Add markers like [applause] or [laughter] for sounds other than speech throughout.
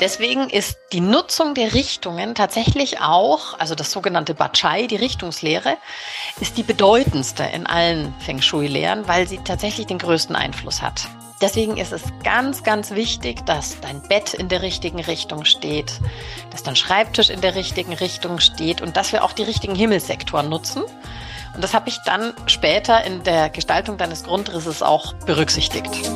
Deswegen ist die Nutzung der Richtungen tatsächlich auch, also das sogenannte Bachai, die Richtungslehre, ist die bedeutendste in allen Feng Shui-Lehren, weil sie tatsächlich den größten Einfluss hat. Deswegen ist es ganz, ganz wichtig, dass dein Bett in der richtigen Richtung steht, dass dein Schreibtisch in der richtigen Richtung steht und dass wir auch die richtigen Himmelssektoren nutzen. Und das habe ich dann später in der Gestaltung deines Grundrisses auch berücksichtigt.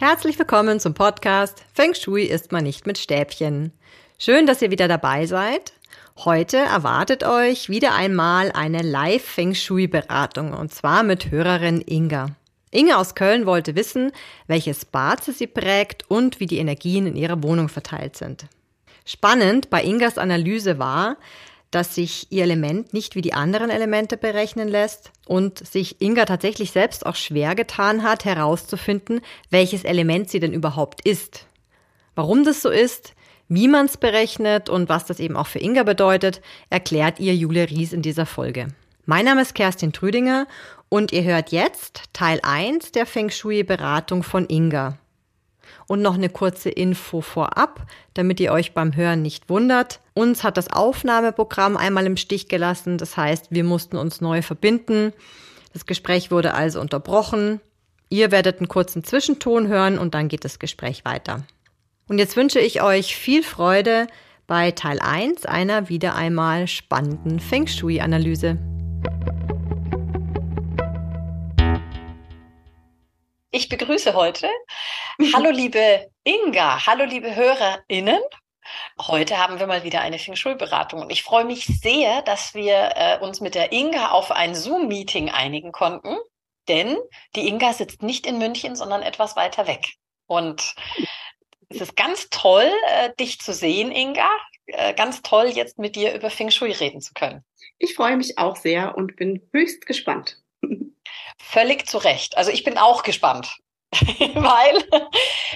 Herzlich willkommen zum Podcast Feng Shui ist man nicht mit Stäbchen. Schön, dass ihr wieder dabei seid. Heute erwartet euch wieder einmal eine Live Feng Shui Beratung und zwar mit Hörerin Inga. Inga aus Köln wollte wissen, welches Bad sie prägt und wie die Energien in ihrer Wohnung verteilt sind. Spannend bei Ingas Analyse war, dass sich ihr Element nicht wie die anderen Elemente berechnen lässt und sich Inga tatsächlich selbst auch schwer getan hat, herauszufinden, welches Element sie denn überhaupt ist. Warum das so ist, wie man es berechnet und was das eben auch für Inga bedeutet, erklärt ihr Julia Ries in dieser Folge. Mein Name ist Kerstin Trüdinger und ihr hört jetzt Teil 1 der Feng Shui Beratung von Inga. Und noch eine kurze Info vorab, damit ihr euch beim Hören nicht wundert. Uns hat das Aufnahmeprogramm einmal im Stich gelassen, das heißt, wir mussten uns neu verbinden. Das Gespräch wurde also unterbrochen. Ihr werdet einen kurzen Zwischenton hören und dann geht das Gespräch weiter. Und jetzt wünsche ich euch viel Freude bei Teil 1 einer wieder einmal spannenden Feng Shui-Analyse. Ich begrüße heute. [laughs] Hallo liebe Inga, hallo liebe HörerInnen. Heute haben wir mal wieder eine Feng Shui-Beratung und ich freue mich sehr, dass wir äh, uns mit der Inga auf ein Zoom-Meeting einigen konnten, denn die Inga sitzt nicht in München, sondern etwas weiter weg. Und es ist ganz toll, äh, dich zu sehen, Inga. Äh, ganz toll, jetzt mit dir über Feng Shui reden zu können. Ich freue mich auch sehr und bin höchst gespannt. Völlig zu Recht. Also ich bin auch gespannt. [laughs] Weil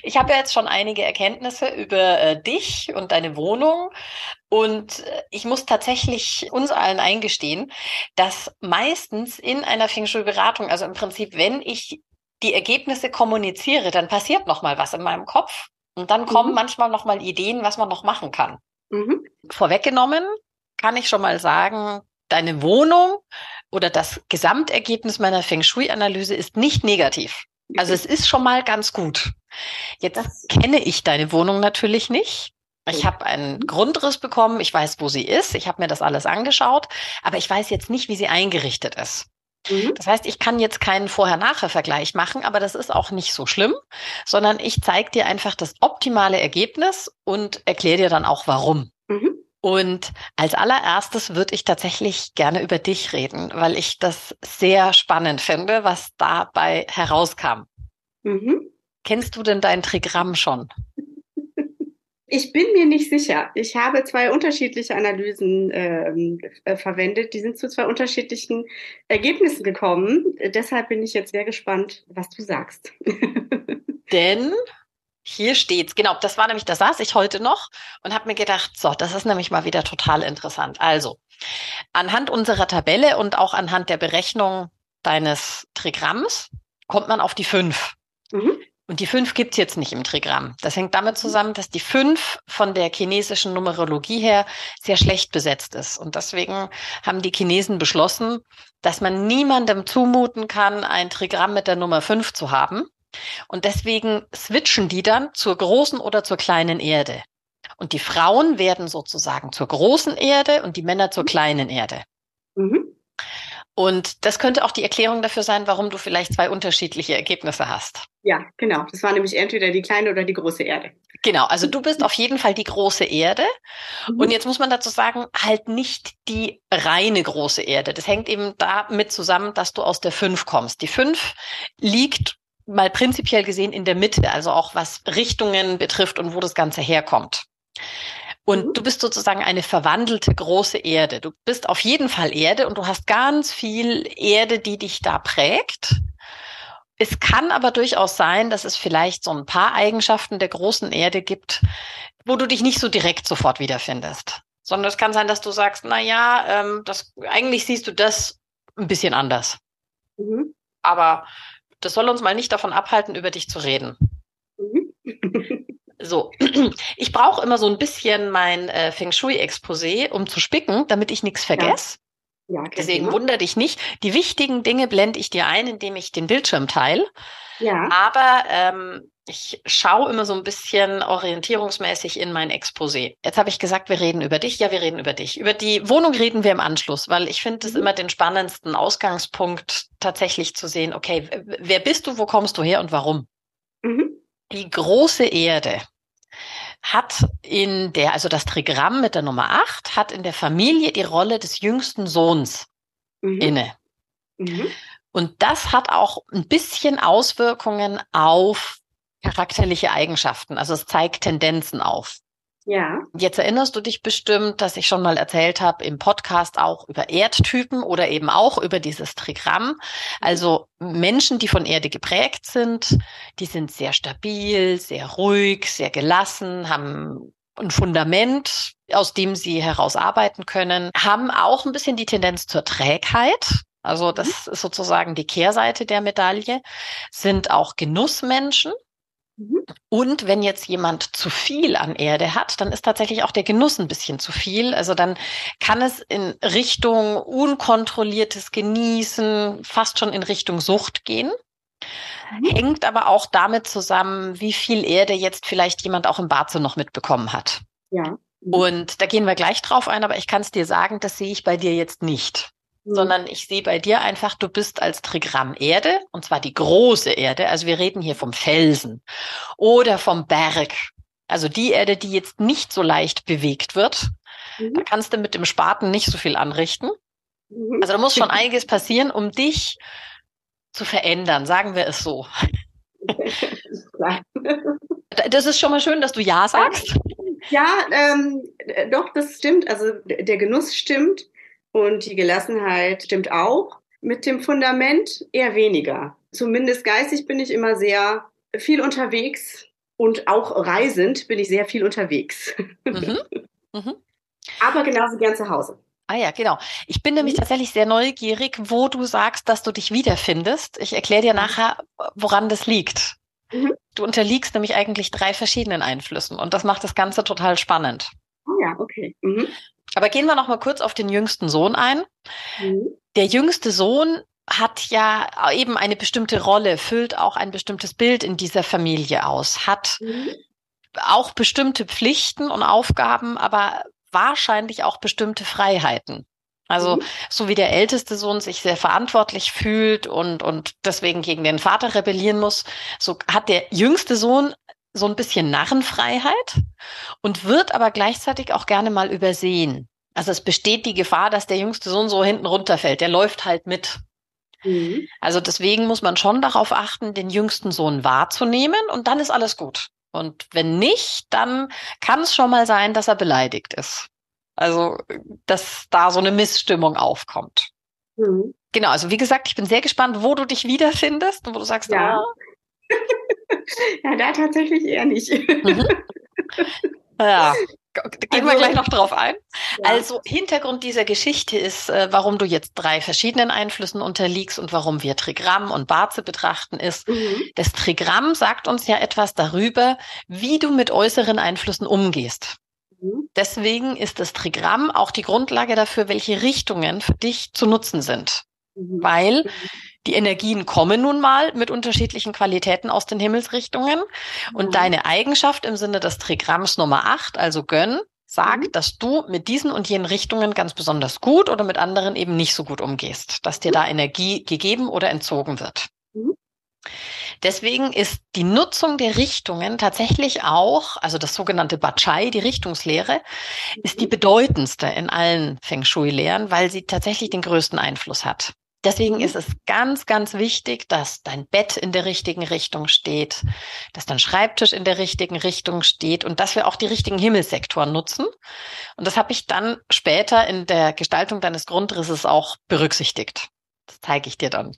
ich habe ja jetzt schon einige Erkenntnisse über äh, dich und deine Wohnung. Und äh, ich muss tatsächlich uns allen eingestehen, dass meistens in einer Feng Shui-Beratung, also im Prinzip, wenn ich die Ergebnisse kommuniziere, dann passiert noch mal was in meinem Kopf. Und dann kommen mhm. manchmal noch mal Ideen, was man noch machen kann. Mhm. Vorweggenommen kann ich schon mal sagen, deine Wohnung oder das Gesamtergebnis meiner Feng Shui-Analyse ist nicht negativ. Also es ist schon mal ganz gut. Jetzt kenne ich deine Wohnung natürlich nicht. Ich habe einen. Grundriss bekommen, ich weiß, wo sie ist, ich habe mir das alles angeschaut, aber ich weiß jetzt nicht, wie sie eingerichtet ist. Mhm. Das heißt, ich kann jetzt keinen Vorher-Nachher-Vergleich machen, aber das ist auch nicht so schlimm, sondern ich zeige dir einfach das optimale Ergebnis und erkläre dir dann auch warum. Und als allererstes würde ich tatsächlich gerne über dich reden, weil ich das sehr spannend finde, was dabei herauskam. Mhm. Kennst du denn dein Trigramm schon? [laughs] Ich bin mir nicht sicher. Ich habe zwei unterschiedliche Analysen ähm, äh, verwendet. Die sind zu zwei unterschiedlichen Ergebnissen gekommen. Deshalb bin ich jetzt sehr gespannt, was du sagst. [laughs] Denn hier steht's. Genau, das war nämlich, da saß ich heute noch und habe mir gedacht, so, das ist nämlich mal wieder total interessant. Also, anhand unserer Tabelle und auch anhand der Berechnung deines Trigramms kommt man auf die fünf. Mhm. Und die fünf gibt's jetzt nicht im Trigramm. Das hängt damit zusammen, dass die fünf von der chinesischen Numerologie her sehr schlecht besetzt ist. Und deswegen haben die Chinesen beschlossen, dass man niemandem zumuten kann, ein Trigramm mit der Nummer fünf zu haben. Und deswegen switchen die dann zur großen oder zur kleinen Erde. Und die Frauen werden sozusagen zur großen Erde und die Männer zur kleinen Erde. Mhm. Und das könnte auch die Erklärung dafür sein, warum du vielleicht zwei unterschiedliche Ergebnisse hast. Ja, genau. Das war nämlich entweder die kleine oder die große Erde. Genau, also du bist auf jeden Fall die große Erde. Mhm. Und jetzt muss man dazu sagen, halt nicht die reine große Erde. Das hängt eben damit zusammen, dass du aus der fünf kommst. Die fünf liegt mal prinzipiell gesehen in der Mitte, also auch was Richtungen betrifft und wo das Ganze herkommt. Und mhm. du bist sozusagen eine verwandelte große Erde. Du bist auf jeden Fall Erde und du hast ganz viel Erde, die dich da prägt. Es kann aber durchaus sein, dass es vielleicht so ein paar Eigenschaften der großen Erde gibt, wo du dich nicht so direkt sofort wiederfindest. Sondern es kann sein, dass du sagst, na ja, ähm, das, eigentlich siehst du das ein bisschen anders. Mhm. Aber das soll uns mal nicht davon abhalten, über dich zu reden. Mhm. so, ich brauche immer so ein bisschen mein äh, Feng Shui-Exposé, um zu spicken, damit ich nichts vergesse. Ja. Ja, Deswegen Thema. wunder dich nicht. Die wichtigen Dinge blende ich dir ein, indem ich den Bildschirm teile. Ja. Aber ähm, ich schaue immer so ein bisschen orientierungsmäßig in mein Exposé. Jetzt habe ich gesagt, wir reden über dich. Ja, wir reden über dich. Über die Wohnung reden wir im Anschluss, weil ich finde es mhm. immer den spannendsten Ausgangspunkt, tatsächlich zu sehen, okay, wer bist du, wo kommst du her und warum? Mhm. Die große Erde hat in der, also das Trigramm mit der Nummer 8, hat in der Familie die Rolle des jüngsten Sohns mhm. inne. Mhm. Und das hat auch ein bisschen Auswirkungen auf charakterliche Eigenschaften. Also es zeigt Tendenzen auf. Ja. Jetzt erinnerst du dich bestimmt, dass ich schon mal erzählt habe im Podcast auch über Erdtypen oder eben auch über dieses Trigramm. Also Menschen, die von Erde geprägt sind, die sind sehr stabil, sehr ruhig, sehr gelassen, haben ein Fundament, aus dem sie herausarbeiten können, haben auch ein bisschen die Tendenz zur Trägheit. Also das mhm. ist sozusagen die Kehrseite der Medaille, sind auch Genussmenschen. Mhm. Und wenn jetzt jemand zu viel an Erde hat, dann ist tatsächlich auch der Genuss ein bisschen zu viel. Also dann kann es in Richtung unkontrolliertes Genießen, fast schon in Richtung Sucht gehen. Mhm. Hängt aber auch damit zusammen, wie viel Erde jetzt vielleicht jemand auch im Bad noch mitbekommen hat. Ja. Mhm. Und da gehen wir gleich drauf ein, aber ich kann es dir sagen, das sehe ich bei dir jetzt nicht. Mhm. sondern ich sehe bei dir einfach, du bist als Trigramm Erde, und zwar die große Erde. Also wir reden hier vom Felsen oder vom Berg. Also die Erde, die jetzt nicht so leicht bewegt wird. Mhm. Da kannst du mit dem Spaten nicht so viel anrichten. Mhm. Also da muss schon [laughs] einiges passieren, um dich zu verändern, sagen wir es so. [laughs] das ist schon mal schön, dass du Ja sagst. Ja, ähm, doch, das stimmt. Also der Genuss stimmt. Und die Gelassenheit stimmt auch. Mit dem Fundament eher weniger. Zumindest geistig bin ich immer sehr viel unterwegs und auch reisend bin ich sehr viel unterwegs. Mhm. [laughs] Mhm. Aber genauso gern zu Hause. Ah ja, genau. Ich bin nämlich mhm. tatsächlich sehr neugierig, wo du sagst, dass du dich wiederfindest. Ich erkläre dir nachher, woran das liegt. Mhm. Du unterliegst nämlich eigentlich drei verschiedenen Einflüssen und das macht das Ganze total spannend. Ah ja, okay. Mhm. Aber gehen wir noch mal kurz auf den jüngsten Sohn ein. Mhm. Der jüngste Sohn hat ja eben eine bestimmte Rolle, füllt auch ein bestimmtes Bild in dieser Familie aus, hat mhm. auch bestimmte Pflichten und Aufgaben, aber wahrscheinlich auch bestimmte Freiheiten. Also mhm. so wie der älteste Sohn sich sehr verantwortlich fühlt und, und deswegen gegen den Vater rebellieren muss, so hat der jüngste Sohn so ein bisschen Narrenfreiheit und wird aber gleichzeitig auch gerne mal übersehen. Also es besteht die Gefahr, dass der jüngste Sohn so hinten runterfällt. Der läuft halt mit. Mhm. Also deswegen muss man schon darauf achten, den jüngsten Sohn wahrzunehmen und dann ist alles gut. Und wenn nicht, dann kann es schon mal sein, dass er beleidigt ist. Also, dass da so eine Missstimmung aufkommt. Mhm. Genau, also wie gesagt, ich bin sehr gespannt, wo du dich wiederfindest und wo du sagst, ja. Oh, [laughs] [laughs] ja, da tatsächlich eher nicht. Mhm. Ja, Gehen also, wir gleich noch drauf ein. Ja. Also Hintergrund dieser Geschichte ist, äh, warum du jetzt drei verschiedenen Einflüssen unterliegst und warum wir Trigramm und Barze betrachten, ist, mhm. das Trigramm sagt uns ja etwas darüber, wie du mit äußeren Einflüssen umgehst. Mhm. Deswegen ist das Trigramm auch die Grundlage dafür, welche Richtungen für dich zu nutzen sind. Mhm. Weil mhm. Die Energien kommen nun mal mit unterschiedlichen Qualitäten aus den Himmelsrichtungen. Und mhm. deine Eigenschaft im Sinne des Trigramms Nummer 8, also Gönn, sagt, mhm. dass du mit diesen und jenen Richtungen ganz besonders gut oder mit anderen eben nicht so gut umgehst, dass dir da Energie gegeben oder entzogen wird. Mhm. Deswegen ist die Nutzung der Richtungen tatsächlich auch, also das sogenannte Bachai, die Richtungslehre, ist die mhm. bedeutendste in allen Feng Shui-Lehren, weil sie tatsächlich den größten Einfluss hat. Deswegen ist es ganz, ganz wichtig, dass dein Bett in der richtigen Richtung steht, dass dein Schreibtisch in der richtigen Richtung steht und dass wir auch die richtigen Himmelssektoren nutzen. Und das habe ich dann später in der Gestaltung deines Grundrisses auch berücksichtigt. Das zeige ich dir dann.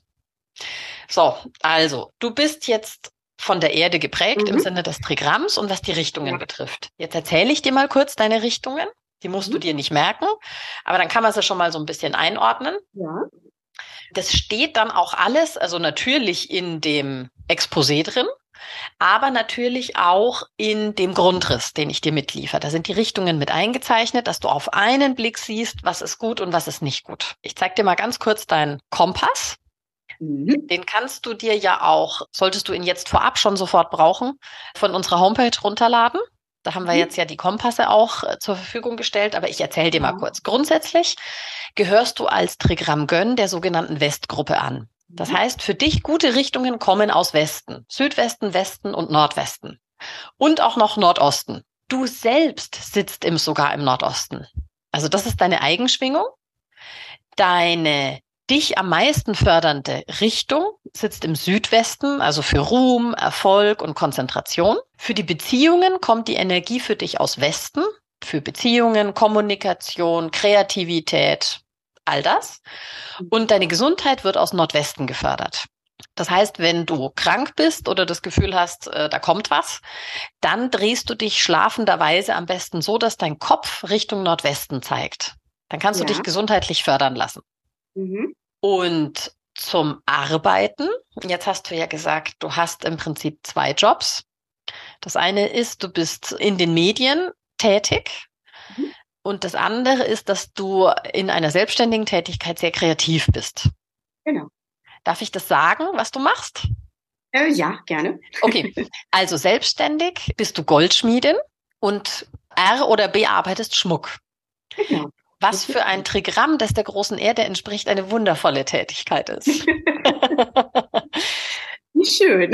So, also, du bist jetzt von der Erde geprägt mhm. im Sinne des Trigramms und was die Richtungen ja. betrifft. Jetzt erzähle ich dir mal kurz deine Richtungen. Die musst mhm. du dir nicht merken, aber dann kann man sie schon mal so ein bisschen einordnen. Ja. Das steht dann auch alles, also natürlich in dem Exposé drin, aber natürlich auch in dem Grundriss, den ich dir mitliefer. Da sind die Richtungen mit eingezeichnet, dass du auf einen Blick siehst, was ist gut und was ist nicht gut. Ich zeige dir mal ganz kurz deinen Kompass. Mhm. Den kannst du dir ja auch, solltest du ihn jetzt vorab schon sofort brauchen, von unserer Homepage runterladen. Da haben wir mhm. jetzt ja die Kompasse auch äh, zur Verfügung gestellt, aber ich erzähle dir mal ja. kurz. Grundsätzlich gehörst du als Trigramm Gönn der sogenannten Westgruppe an. Das mhm. heißt, für dich gute Richtungen kommen aus Westen, Südwesten, Westen und Nordwesten. Und auch noch Nordosten. Du selbst sitzt im, sogar im Nordosten. Also das ist deine Eigenschwingung. Deine dich am meisten fördernde Richtung sitzt im Südwesten, also für Ruhm, Erfolg und Konzentration. Für die Beziehungen kommt die Energie für dich aus Westen, für Beziehungen, Kommunikation, Kreativität, all das. Und deine Gesundheit wird aus Nordwesten gefördert. Das heißt, wenn du krank bist oder das Gefühl hast, äh, da kommt was, dann drehst du dich schlafenderweise am besten so, dass dein Kopf Richtung Nordwesten zeigt. Dann kannst ja. du dich gesundheitlich fördern lassen. Mhm. Und zum Arbeiten, jetzt hast du ja gesagt, du hast im Prinzip zwei Jobs. Das eine ist, du bist in den Medien tätig. Mhm. Und das andere ist, dass du in einer selbstständigen Tätigkeit sehr kreativ bist. Genau. Darf ich das sagen, was du machst? Äh, ja, gerne. Okay, [laughs] also selbstständig bist du Goldschmiedin und R oder B arbeitest Schmuck. Genau. Was für ein Trigramm, das der großen Erde entspricht, eine wundervolle Tätigkeit ist. [laughs] Wie schön.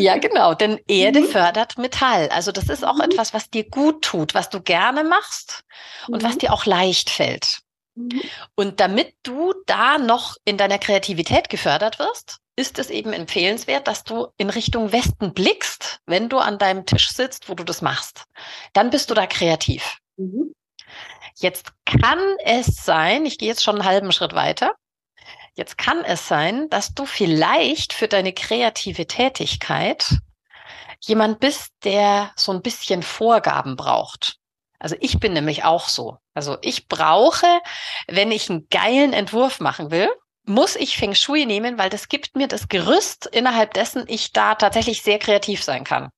ja, genau, denn Erde mhm. fördert Metall. Also das ist auch mhm. etwas, was dir gut tut, was du gerne machst und mhm. was dir auch leicht fällt. Mhm. Und damit du da noch in deiner Kreativität gefördert wirst, ist es eben empfehlenswert, dass du in Richtung Westen blickst, wenn du an deinem Tisch sitzt, wo du das machst. Dann bist du da kreativ. Mhm. Jetzt kann es sein, ich gehe jetzt schon einen halben Schritt weiter, jetzt kann es sein, dass du vielleicht für deine kreative Tätigkeit jemand bist, der so ein bisschen Vorgaben braucht. Also ich bin nämlich auch so. Also ich brauche, wenn ich einen geilen Entwurf machen will, muss ich Feng Shui nehmen, weil das gibt mir das Gerüst, innerhalb dessen ich da tatsächlich sehr kreativ sein kann.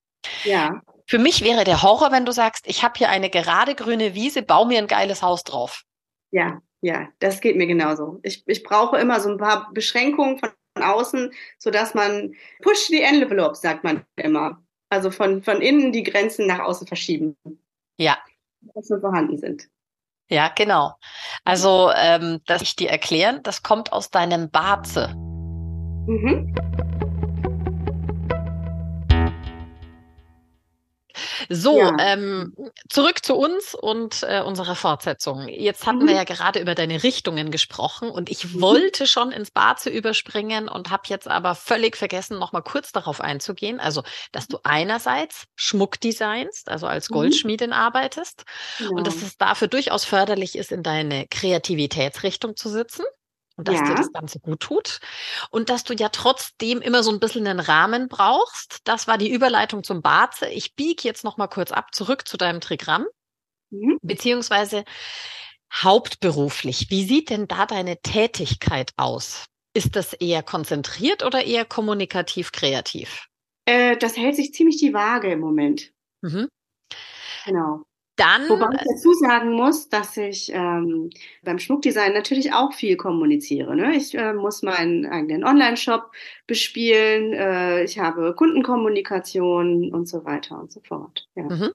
Ja. Für mich wäre der Horror, wenn du sagst, ich habe hier eine gerade grüne Wiese, bau mir ein geiles Haus drauf. Ja, ja, das geht mir genauso. Ich, ich brauche immer so ein paar Beschränkungen von außen, sodass man push the envelope, sagt man immer. Also von, von innen die Grenzen nach außen verschieben. Ja. Dass wir vorhanden sind. Ja, genau. Also, ähm, dass ich dir erklären, das kommt aus deinem Barze. Mhm. So, ja. ähm, zurück zu uns und äh, unserer Fortsetzung. Jetzt hatten mhm. wir ja gerade über deine Richtungen gesprochen und ich mhm. wollte schon ins Barze überspringen und habe jetzt aber völlig vergessen, noch mal kurz darauf einzugehen. Also, dass du einerseits Schmuck designst, also als mhm. Goldschmiedin mhm. arbeitest ja. und dass es dafür durchaus förderlich ist, in deine Kreativitätsrichtung zu sitzen und dass ja. dir das Ganze gut tut und dass du ja trotzdem immer so ein bisschen einen Rahmen brauchst. Das war die Überleitung zum Barze. Ich biege jetzt noch mal kurz ab zurück zu deinem Trigramm, mhm. beziehungsweise hauptberuflich. Wie sieht denn da deine Tätigkeit aus? Ist das eher konzentriert oder eher kommunikativ kreativ? Äh, das hält sich ziemlich die Waage im Moment. Mhm. Genau. Dann, Wobei ich dazu sagen muss, dass ich ähm, beim Schmuckdesign natürlich auch viel kommuniziere. Ne? Ich äh, muss meinen eigenen Online-Shop bespielen, äh, ich habe Kundenkommunikation und so weiter und so fort. Ja. Mhm.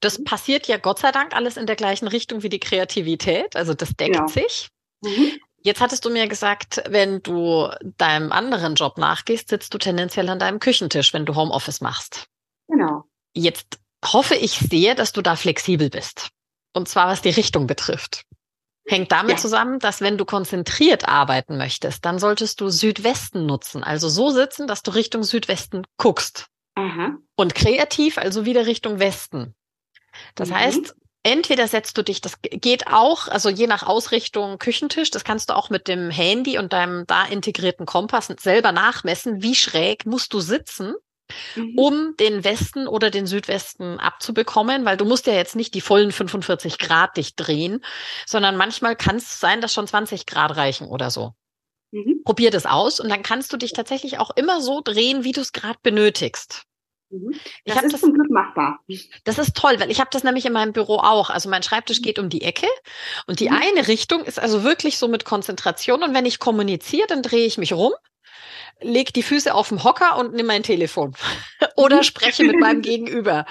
Das passiert ja Gott sei Dank alles in der gleichen Richtung wie die Kreativität, also das deckt ja. sich. Mhm. Jetzt hattest du mir gesagt, wenn du deinem anderen Job nachgehst, sitzt du tendenziell an deinem Küchentisch, wenn du Homeoffice machst. Genau. Jetzt hoffe ich sehr, dass du da flexibel bist. Und zwar was die Richtung betrifft. Hängt damit ja. zusammen, dass wenn du konzentriert arbeiten möchtest, dann solltest du Südwesten nutzen. Also so sitzen, dass du Richtung Südwesten guckst. Aha. Und kreativ, also wieder Richtung Westen. Das mhm. heißt, entweder setzt du dich, das geht auch, also je nach Ausrichtung Küchentisch, das kannst du auch mit dem Handy und deinem da integrierten Kompass selber nachmessen, wie schräg musst du sitzen, mhm. um den Westen oder den Südwesten abzubekommen, weil du musst ja jetzt nicht die vollen 45 Grad dich drehen, sondern manchmal kann es sein, dass schon 20 Grad reichen oder so. Mhm. Probier das aus und dann kannst du dich tatsächlich auch immer so drehen, wie du es gerade benötigst. Mhm. Das ist das, zum Glück machbar. Das ist toll, weil ich habe das nämlich in meinem Büro auch. Also mein Schreibtisch geht um die Ecke und die mhm. eine Richtung ist also wirklich so mit Konzentration und wenn ich kommuniziere, dann drehe ich mich rum, lege die Füße auf den Hocker und nehme mein Telefon [laughs] oder spreche mit meinem [laughs] Gegenüber.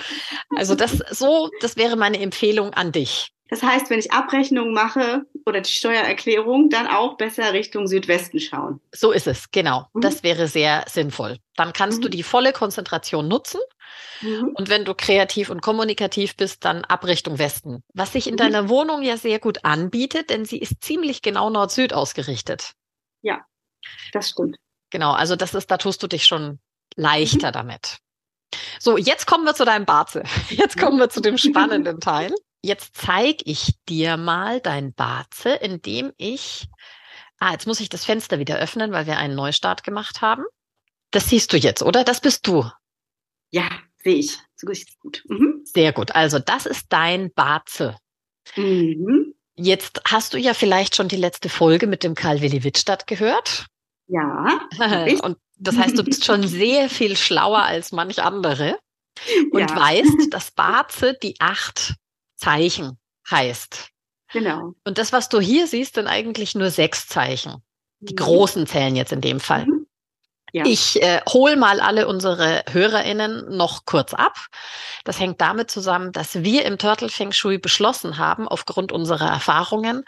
Also das so, das wäre meine Empfehlung an dich. Das heißt, wenn ich Abrechnungen mache oder die Steuererklärung, dann auch besser Richtung Südwesten schauen. So ist es, genau. Mhm. Das wäre sehr sinnvoll. Dann kannst mhm. du die volle Konzentration nutzen. Mhm. Und wenn du kreativ und kommunikativ bist, dann ab Richtung Westen. Was sich in mhm. deiner Wohnung ja sehr gut anbietet, denn sie ist ziemlich genau Nord-Süd ausgerichtet. Ja, das stimmt. Genau, also das ist, da tust du dich schon leichter mhm. damit. So, jetzt kommen wir zu deinem Barze. [laughs] Jetzt kommen wir zu dem spannenden [laughs] Teil. Jetzt zeige ich dir mal dein Barze, indem ich. Ah, jetzt muss ich das Fenster wieder öffnen, weil wir einen Neustart gemacht haben. Das siehst du jetzt, oder? Das bist du. Ja, sehe ich. So ist gut. Mhm. Sehr gut. Also, das ist dein Barze. Mhm. Jetzt hast du ja vielleicht schon die letzte Folge mit dem Karl Willi Wittstadt gehört. Ja. Und das heißt, du bist schon [laughs] sehr viel schlauer als manch andere und ja. weißt, dass Barze die acht Zeichen heißt. Genau. Und das, was du hier siehst, sind eigentlich nur sechs Zeichen. Die mhm. großen zählen jetzt in dem Fall. Mhm. Ja. Ich äh, hole mal alle unsere HörerInnen noch kurz ab. Das hängt damit zusammen, dass wir im Turtle Feng Shui beschlossen haben, aufgrund unserer Erfahrungen,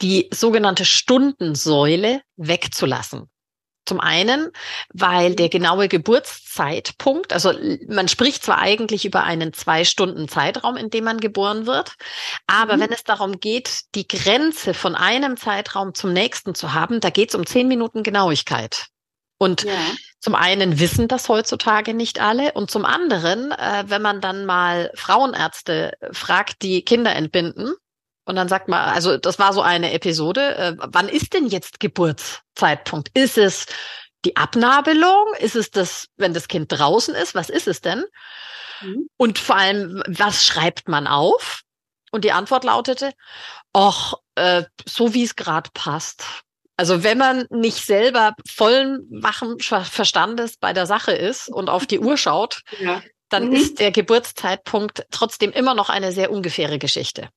die sogenannte Stundensäule wegzulassen. Zum einen, weil der genaue Geburtszeitpunkt, also man spricht zwar eigentlich über einen zwei Stunden Zeitraum, in dem man geboren wird, aber mhm. wenn es darum geht, die Grenze von einem Zeitraum zum nächsten zu haben, da geht es um zehn Minuten Genauigkeit. Und ja. zum einen wissen das heutzutage nicht alle und zum anderen, äh, wenn man dann mal Frauenärzte fragt, die Kinder entbinden, und dann sagt man, also das war so eine Episode. Äh, wann ist denn jetzt Geburtszeitpunkt? Ist es die Abnabelung? Ist es das, wenn das Kind draußen ist? Was ist es denn? Mhm. Und vor allem, was schreibt man auf? Und die Antwort lautete, ach, äh, so wie es gerade passt. Also wenn man nicht selber vollen wachen Verstandes bei der Sache ist und auf die Uhr schaut, [laughs] ja. dann mhm. ist der Geburtszeitpunkt trotzdem immer noch eine sehr ungefähre Geschichte.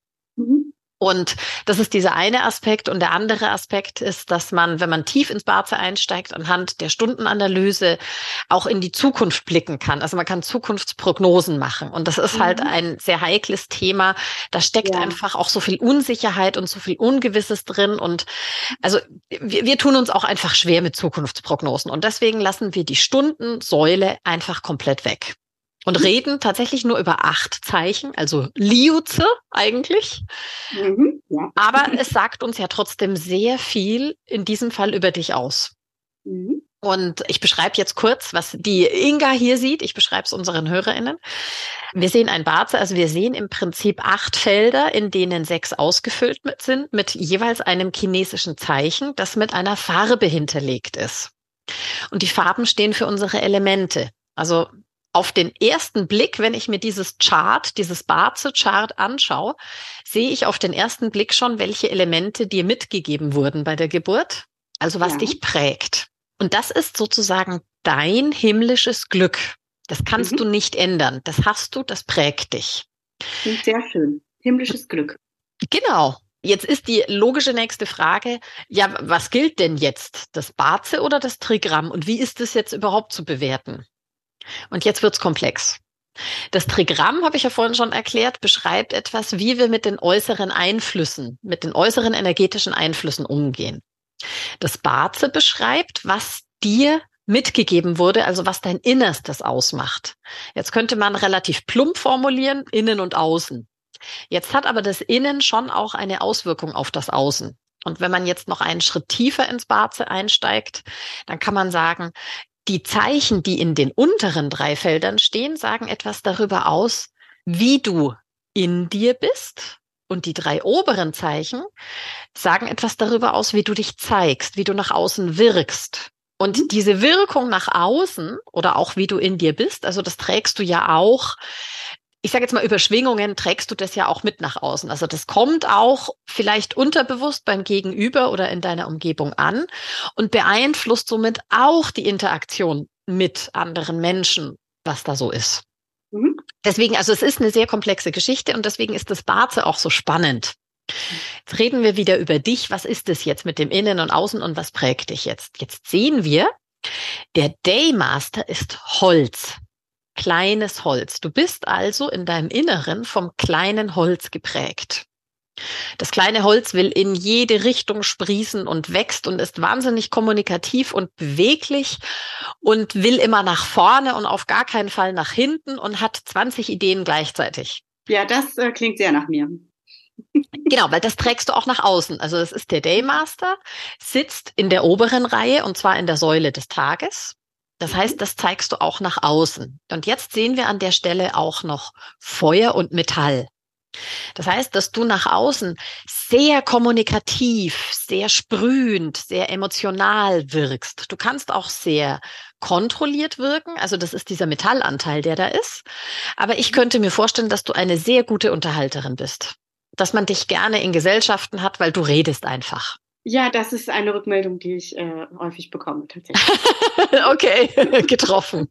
Und das ist dieser eine Aspekt. Und der andere Aspekt ist, dass man, wenn man tief ins Barze einsteigt, anhand der Stundenanalyse auch in die Zukunft blicken kann. Also man kann Zukunftsprognosen machen. Und das ist halt mhm. halt ein sehr heikles Thema. Da steckt ja. einfach auch so viel Unsicherheit und so viel Ungewisses drin. Und also wir, wir tun uns auch einfach schwer mit Zukunftsprognosen. Und deswegen lassen wir die Stundensäule einfach komplett weg und reden tatsächlich nur über acht Zeichen, also Liuze eigentlich. Mhm, ja. Aber es sagt uns ja trotzdem sehr viel in diesem Fall über dich aus. Mhm. Und ich beschreibe jetzt kurz, was die Inga hier sieht. Ich beschreibe es unseren HörerInnen. Wir sehen ein Barze, also wir sehen im Prinzip acht Felder, in denen sechs ausgefüllt mit sind, mit jeweils einem chinesischen Zeichen, das mit einer Farbe hinterlegt ist. Und die Farben stehen für unsere Elemente. Also auf den ersten Blick, wenn ich mir dieses Chart, dieses Barze-Chart anschaue, sehe ich auf den ersten Blick schon, welche Elemente dir mitgegeben wurden bei der Geburt, also was ja. dich prägt. Und das ist sozusagen dein himmlisches Glück. Das kannst mhm. du nicht ändern. Das hast du, das prägt dich. Sehr schön. Himmlisches Glück. Genau. Jetzt ist die logische nächste Frage, ja, was gilt denn jetzt? Das Barze oder das Trigramm? Und wie ist es jetzt überhaupt zu bewerten? Und jetzt wird's komplex. Das Trigramm, habe ich ja vorhin schon erklärt, beschreibt etwas, wie wir mit den äußeren Einflüssen, mit den äußeren energetischen Einflüssen umgehen. Das Baze beschreibt, was dir mitgegeben wurde, also was dein Innerstes ausmacht. Jetzt könnte man relativ plump formulieren, innen und außen. Jetzt hat aber das Innen schon auch eine Auswirkung auf das Außen. Und wenn man jetzt noch einen Schritt tiefer ins Barze einsteigt, dann kann man sagen, die Zeichen, die in den unteren drei Feldern stehen, sagen etwas darüber aus, wie du in dir bist. Und die drei oberen Zeichen sagen etwas darüber aus, wie du dich zeigst, wie du nach außen wirkst. Und mhm. diese Wirkung nach außen oder auch wie du in dir bist, also das trägst du ja auch ich sage jetzt mal, über Schwingungen trägst du das ja auch mit nach außen. Also das kommt auch vielleicht unterbewusst beim Gegenüber oder in deiner Umgebung an und beeinflusst somit auch die Interaktion mit anderen Menschen, was da so ist. Mhm. Deswegen, also es ist eine sehr komplexe Geschichte und deswegen ist das Barze auch so spannend. Jetzt reden wir wieder über dich. Was ist es jetzt mit dem Innen und Außen und was prägt dich jetzt? Jetzt sehen wir, der Daymaster ist Holz kleines Holz. Du bist also in deinem Inneren vom kleinen Holz geprägt. Das kleine Holz will in jede Richtung sprießen und wächst und ist wahnsinnig kommunikativ und beweglich und will immer nach vorne und auf gar keinen Fall nach hinten und hat 20 Ideen gleichzeitig. Ja, das äh, klingt sehr nach mir. [laughs] Genau, weil das trägst du auch nach außen. Also das ist der Daymaster, sitzt in der oberen Reihe und zwar in der Säule des Tages. Das heißt, das zeigst du auch nach außen. Und jetzt sehen wir an der Stelle auch noch Feuer und Metall. Das heißt, dass du nach außen sehr kommunikativ, sehr sprühend, sehr emotional wirkst. Du kannst auch sehr kontrolliert wirken. Also das ist dieser Metallanteil, der da ist. Aber ich könnte mir vorstellen, dass du eine sehr gute Unterhalterin bist. Dass man dich gerne in Gesellschaften hat, weil du redest einfach. Ja, das ist eine Rückmeldung, die ich äh, häufig bekomme, tatsächlich. [laughs] okay, [laughs] getroffen.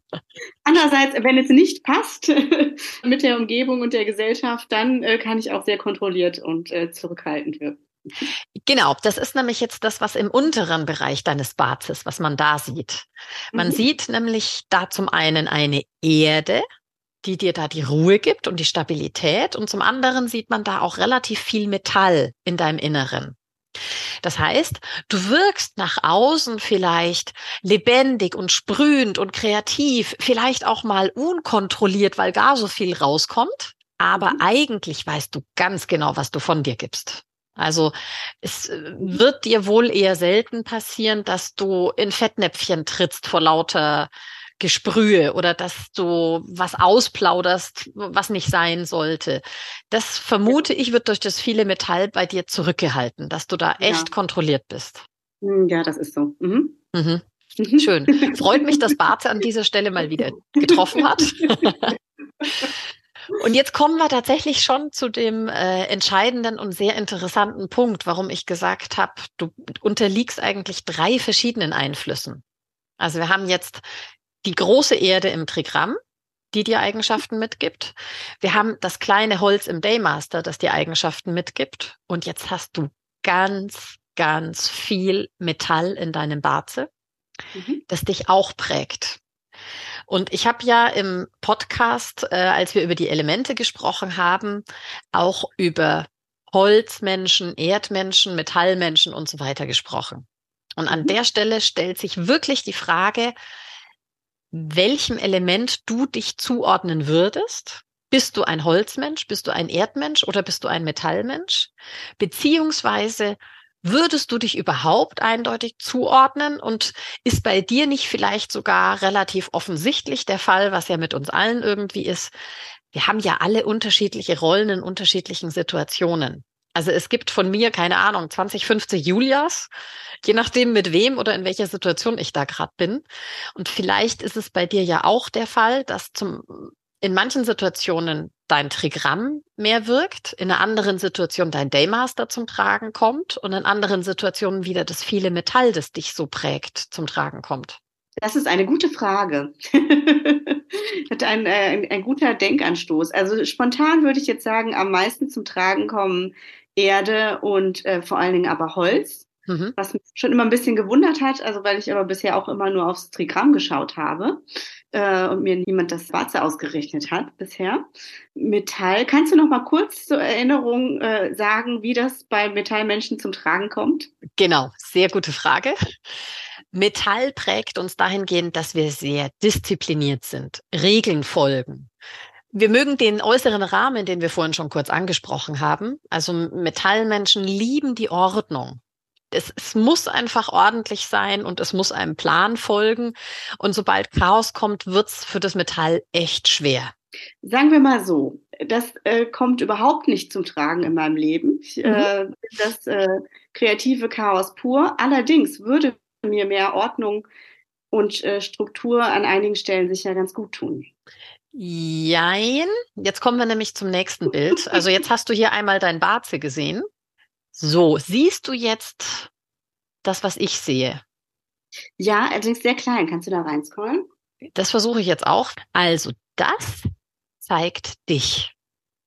Andererseits, wenn es nicht passt [laughs] mit der Umgebung und der Gesellschaft, dann äh, kann ich auch sehr kontrolliert und äh, zurückhaltend wirken. Genau, das ist nämlich jetzt das, was im unteren Bereich deines Barzes, was man da sieht. Man mhm. sieht nämlich da zum einen eine Erde, die dir da die Ruhe gibt und die Stabilität. Und zum anderen sieht man da auch relativ viel Metall in deinem Inneren. Das heißt, du wirkst nach außen vielleicht lebendig und sprühend und kreativ, vielleicht auch mal unkontrolliert, weil gar so viel rauskommt. Aber mhm. eigentlich weißt du ganz genau, was du von dir gibst. Also es äh, wird dir wohl eher selten passieren, dass du in Fettnäpfchen trittst vor lauter Gesprühe oder dass du was ausplauderst, was nicht sein sollte. Das vermute ich, wird durch das viele Metall bei dir zurückgehalten, dass du da echt ja. kontrolliert bist. Hm, ja, das ist so. Mhm. Mhm. Schön. Freut mich, dass Barze an dieser Stelle mal wieder getroffen hat. [laughs] Und jetzt kommen wir tatsächlich schon zu dem äh, entscheidenden und sehr interessanten Punkt, warum ich gesagt habe, du unterliegst eigentlich drei verschiedenen Einflüssen. Also wir haben jetzt die große Erde im Trigramm, die dir Eigenschaften mitgibt. Wir haben das kleine Holz im Daymaster, das dir Eigenschaften mitgibt. Und jetzt hast du ganz, ganz viel Metall in deinem Barze, mhm. das dich auch prägt. Und ich habe ja im Podcast, äh, als wir über die Elemente gesprochen haben, auch über Holzmenschen, Erdmenschen, Metallmenschen und so weiter gesprochen. Und an mhm. der Stelle stellt sich wirklich die Frage, welchem Element du dich zuordnen würdest. Bist du ein Holzmensch? Bist du ein Erdmensch oder bist du ein Metallmensch? Beziehungsweise würdest du dich überhaupt eindeutig zuordnen und ist bei dir nicht vielleicht sogar relativ offensichtlich der Fall, was ja mit uns allen irgendwie ist? Wir haben ja alle unterschiedliche Rollen in unterschiedlichen Situationen. Also es gibt von mir, keine Ahnung, 20, 50 Julias, je nachdem mit wem oder in welcher Situation ich da gerade bin. Und vielleicht ist es bei dir ja auch der Fall, dass zum, in manchen Situationen dein Trigramm mehr wirkt, in einer anderen Situation dein Daymaster zum Tragen kommt und in anderen Situationen wieder das viele Metall, das dich so prägt, zum Tragen kommt. Das ist eine gute Frage. [laughs] Ein, äh, ein, ein guter Denkanstoß. Also spontan würde ich jetzt sagen, am meisten zum Tragen kommen Erde und äh, vor allen Dingen aber Holz. Mhm. Was mich schon immer ein bisschen gewundert hat, also weil ich aber bisher auch immer nur aufs Trigramm geschaut habe äh, und mir niemand das Schwarze ausgerechnet hat bisher. Metall, kannst du noch mal kurz zur Erinnerung äh, sagen, wie das bei Metallmenschen zum Tragen kommt? Genau, sehr gute Frage. Metall prägt uns dahingehend, dass wir sehr diszipliniert sind, Regeln folgen. Wir mögen den äußeren Rahmen, den wir vorhin schon kurz angesprochen haben. Also Metallmenschen lieben die Ordnung. Es, es, muss einfach ordentlich sein und es muss einem Plan folgen. Und sobald Chaos kommt, wird's für das Metall echt schwer. Sagen wir mal so, das äh, kommt überhaupt nicht zum Tragen in meinem Leben. Ich, äh, mhm. das äh, kreative Chaos pur. Allerdings würde mir mehr Ordnung und äh, Struktur an einigen Stellen sicher ganz gut tun. Jein. Jetzt kommen wir nämlich zum nächsten Bild. Also jetzt hast du hier einmal dein Barze gesehen. So, siehst du jetzt das, was ich sehe? Ja, allerdings sehr klein. Kannst du da reinscrollen? Das versuche ich jetzt auch. Also das zeigt dich.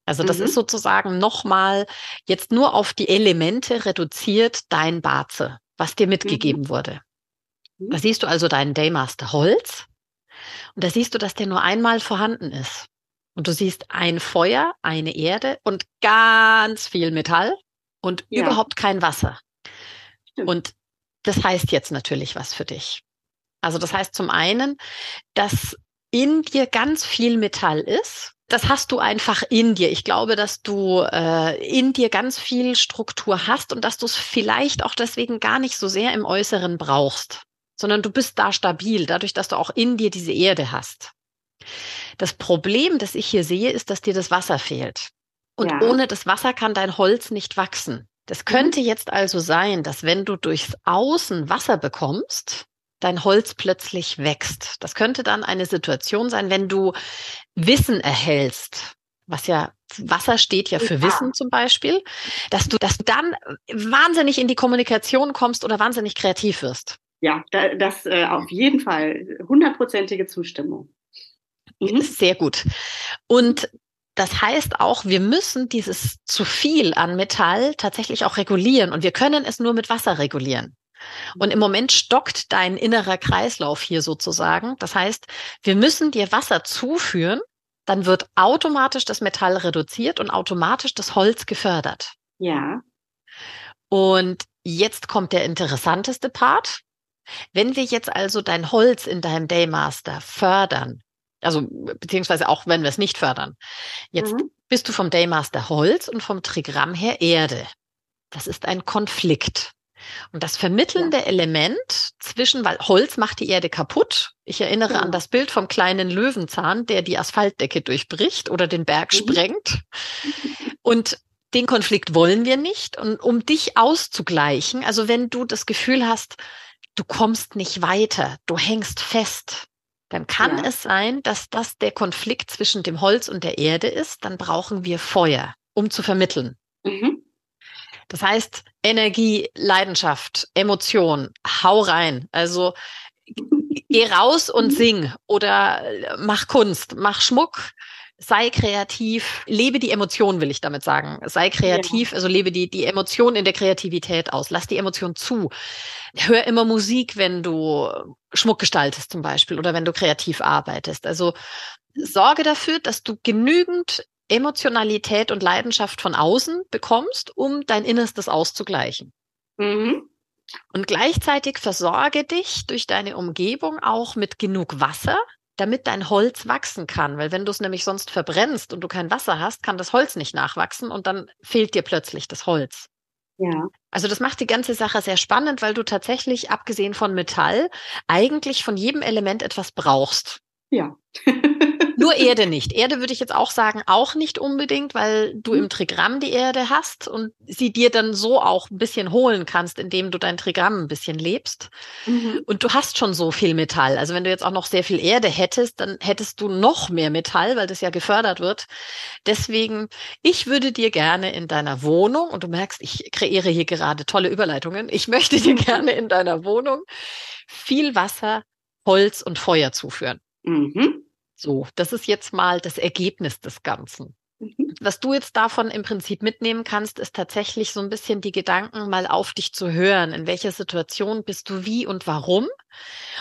Also das mhm. ist sozusagen nochmal jetzt nur auf die Elemente reduziert dein Barze, was dir mitgegeben mhm. wurde. Da siehst du also deinen Daymaster Holz und da siehst du, dass der nur einmal vorhanden ist. Und du siehst ein Feuer, eine Erde und ganz viel Metall und ja. überhaupt kein Wasser. Stimmt. Und das heißt jetzt natürlich was für dich. Also das heißt zum einen, dass in dir ganz viel Metall ist. Das hast du einfach in dir. Ich glaube, dass du äh, in dir ganz viel Struktur hast und dass du es vielleicht auch deswegen gar nicht so sehr im Äußeren brauchst sondern du bist da stabil, dadurch, dass du auch in dir diese Erde hast. Das Problem, das ich hier sehe, ist, dass dir das Wasser fehlt. Und ja. ohne das Wasser kann dein Holz nicht wachsen. Das mhm. könnte jetzt also sein, dass wenn du durchs Außen Wasser bekommst, dein Holz plötzlich wächst. Das könnte dann eine Situation sein, wenn du Wissen erhältst, was ja Wasser steht ja für ja. Wissen zum Beispiel, dass du, dass du dann wahnsinnig in die Kommunikation kommst oder wahnsinnig kreativ wirst ja, da, das äh, auf jeden Fall hundertprozentige Zustimmung. Mhm. Sehr gut. Und das heißt auch, wir müssen dieses zu viel an Metall tatsächlich auch regulieren und wir können es nur mit Wasser regulieren. Und im Moment stockt dein innerer Kreislauf hier sozusagen. Das heißt, wir müssen dir Wasser zuführen, dann wird automatisch das Metall reduziert und automatisch das Holz gefördert. Ja. Und jetzt kommt der interessanteste Part. Wenn wir jetzt also dein Holz in deinem Daymaster fördern, also beziehungsweise auch wenn wir es nicht fördern, jetzt mhm. bist du vom Daymaster Holz und vom Trigramm her Erde. Das ist ein Konflikt. Und das vermittelnde ja. Element zwischen, weil Holz macht die Erde kaputt. Ich erinnere ja. an genau. das Bild vom kleinen Löwenzahn, der die Asphaltdecke durchbricht oder den Berg mhm. sprengt. [laughs] Und den Konflikt wollen wir nicht. Und um dich auszugleichen, also wenn du das Gefühl hast, du kommst nicht weiter, du hängst fest, dann kann ja. es sein, dass das der Konflikt zwischen dem Holz und der Erde ist. Dann brauchen wir Feuer, um zu vermitteln. Mhm. Das heißt, Energie, Leidenschaft, Emotion, hau rein. Also geh raus und mhm. sing oder mach Kunst, mach Schmuck, sei kreativ, lebe die Emotion, will ich damit sagen. Sei kreativ, ja. also lebe die, die Emotion in der Kreativität aus. Lass die Emotion zu. Hör immer Musik, wenn du Schmuck gestaltest zum Beispiel oder wenn du kreativ arbeitest. Also sorge dafür, dass du genügend Emotionalität und Leidenschaft von außen bekommst, um dein Innerstes auszugleichen. Mhm. Und gleichzeitig versorge dich durch deine Umgebung auch mit genug Wasser, damit dein Holz wachsen kann. Weil wenn du es nämlich sonst verbrennst und du kein Wasser hast, kann das Holz nicht nachwachsen und dann fehlt dir plötzlich das Holz. Ja. Also das macht die ganze Sache sehr spannend, weil du tatsächlich, abgesehen von Metall, eigentlich von jedem Element etwas brauchst. Ja. [laughs] Nur Erde nicht. Erde würde ich jetzt auch sagen, auch nicht unbedingt, weil du im Trigramm die Erde hast und sie dir dann so auch ein bisschen holen kannst, indem du dein Trigramm ein bisschen lebst. Mhm. Und du hast schon so viel Metall. Also wenn du jetzt auch noch sehr viel Erde hättest, dann hättest du noch mehr Metall, weil das ja gefördert wird. Deswegen, ich würde dir gerne in deiner Wohnung, und du merkst, ich kreiere hier gerade tolle Überleitungen, ich möchte dir gerne in deiner Wohnung viel Wasser, Holz und Feuer zuführen. Mhm. So, das ist jetzt mal das Ergebnis des Ganzen. Mhm. Was du jetzt davon im Prinzip mitnehmen kannst, ist tatsächlich so ein bisschen die Gedanken mal auf dich zu hören. In welcher Situation bist du wie und warum?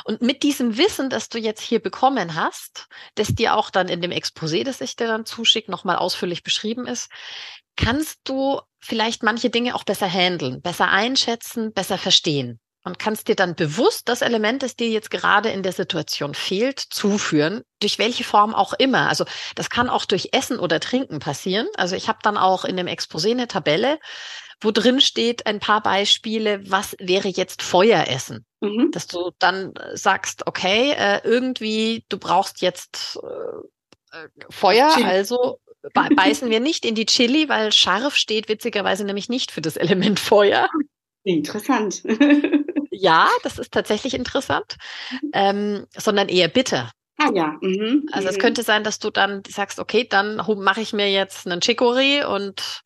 Und mit diesem Wissen, das du jetzt hier bekommen hast, das dir auch dann in dem Exposé, das ich dir dann zuschicke, nochmal ausführlich beschrieben ist, kannst du vielleicht manche Dinge auch besser handeln, besser einschätzen, besser verstehen und kannst dir dann bewusst das Element, das dir jetzt gerade in der Situation fehlt, zuführen, durch welche Form auch immer. Also das kann auch durch Essen oder Trinken passieren. Also ich habe dann auch in dem Exposé eine Tabelle, wo drin steht ein paar Beispiele, was wäre jetzt Feueressen. Mhm. Dass du dann sagst, okay, äh, irgendwie, du brauchst jetzt äh, äh Feuer, Chili. also [laughs] beißen wir nicht in die Chili, weil scharf steht witzigerweise nämlich nicht für das Element Feuer. Interessant. [laughs] ja, das ist tatsächlich interessant, mhm. ähm, sondern eher bitter. Ah ja. Mhm. Also es mhm. könnte sein, dass du dann sagst, okay, dann mache ich mir jetzt einen Chicory und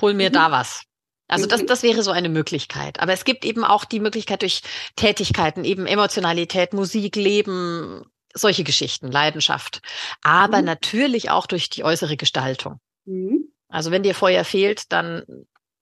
hol mir Mhm. da was. Also das, Mhm. das wäre so eine Möglichkeit. Aber es gibt eben auch die Möglichkeit durch Tätigkeiten, eben Emotionalität, Musik, Leben, solche Geschichten, Leidenschaft. Aber Mhm. natürlich auch durch die äußere Gestaltung. Mhm. Also wenn dir Feuer fehlt, dann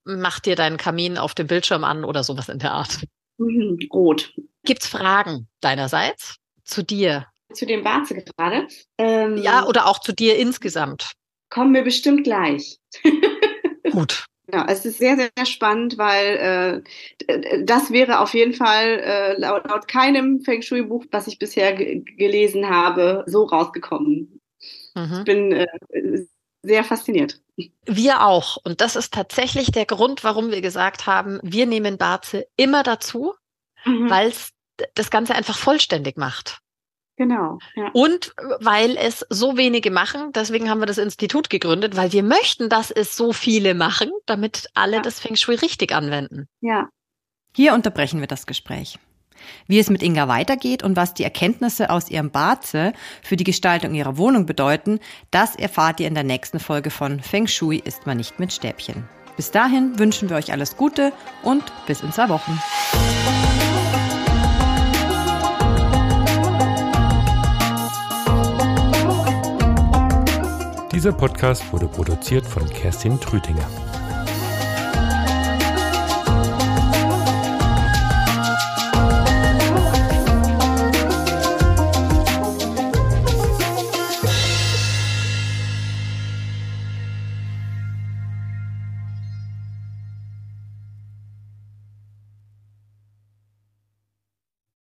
mach dir deinen Kamin auf dem Bildschirm an oder sowas in der Art. Mhm. Rot. Gibt's Fragen deinerseits zu dir? Zu dem Barze gerade. Ähm, Ja, oder auch zu dir insgesamt? kommen wir bestimmt gleich. [laughs] Gut. Ja, es ist sehr, sehr spannend, weil äh, das wäre auf jeden Fall äh, laut, laut keinem Feng Shui-Buch, was ich bisher gelesen habe, so rausgekommen. Mhm. Ich bin äh, sehr fasziniert. Wir auch. Und das ist tatsächlich der Grund, warum wir gesagt haben, wir nehmen Barze immer dazu, Mhm. weil es das Ganze einfach vollständig macht. Genau. Ja. Und weil es so wenige machen, deswegen haben wir das Institut gegründet, weil wir möchten, dass es so viele machen, damit alle Ja. das Feng Shui richtig anwenden. ja. Hier unterbrechen wir das Gespräch. Wie es mit Inga weitergeht und was die Erkenntnisse aus ihrem Barze für die Gestaltung ihrer Wohnung bedeuten, das erfahrt ihr in der nächsten Folge von Feng Shui ist man nicht mit Stäbchen. Bis dahin wünschen wir euch alles Gute und bis in zwei Wochen. Dieser Podcast wurde produziert von Kerstin Trütinger.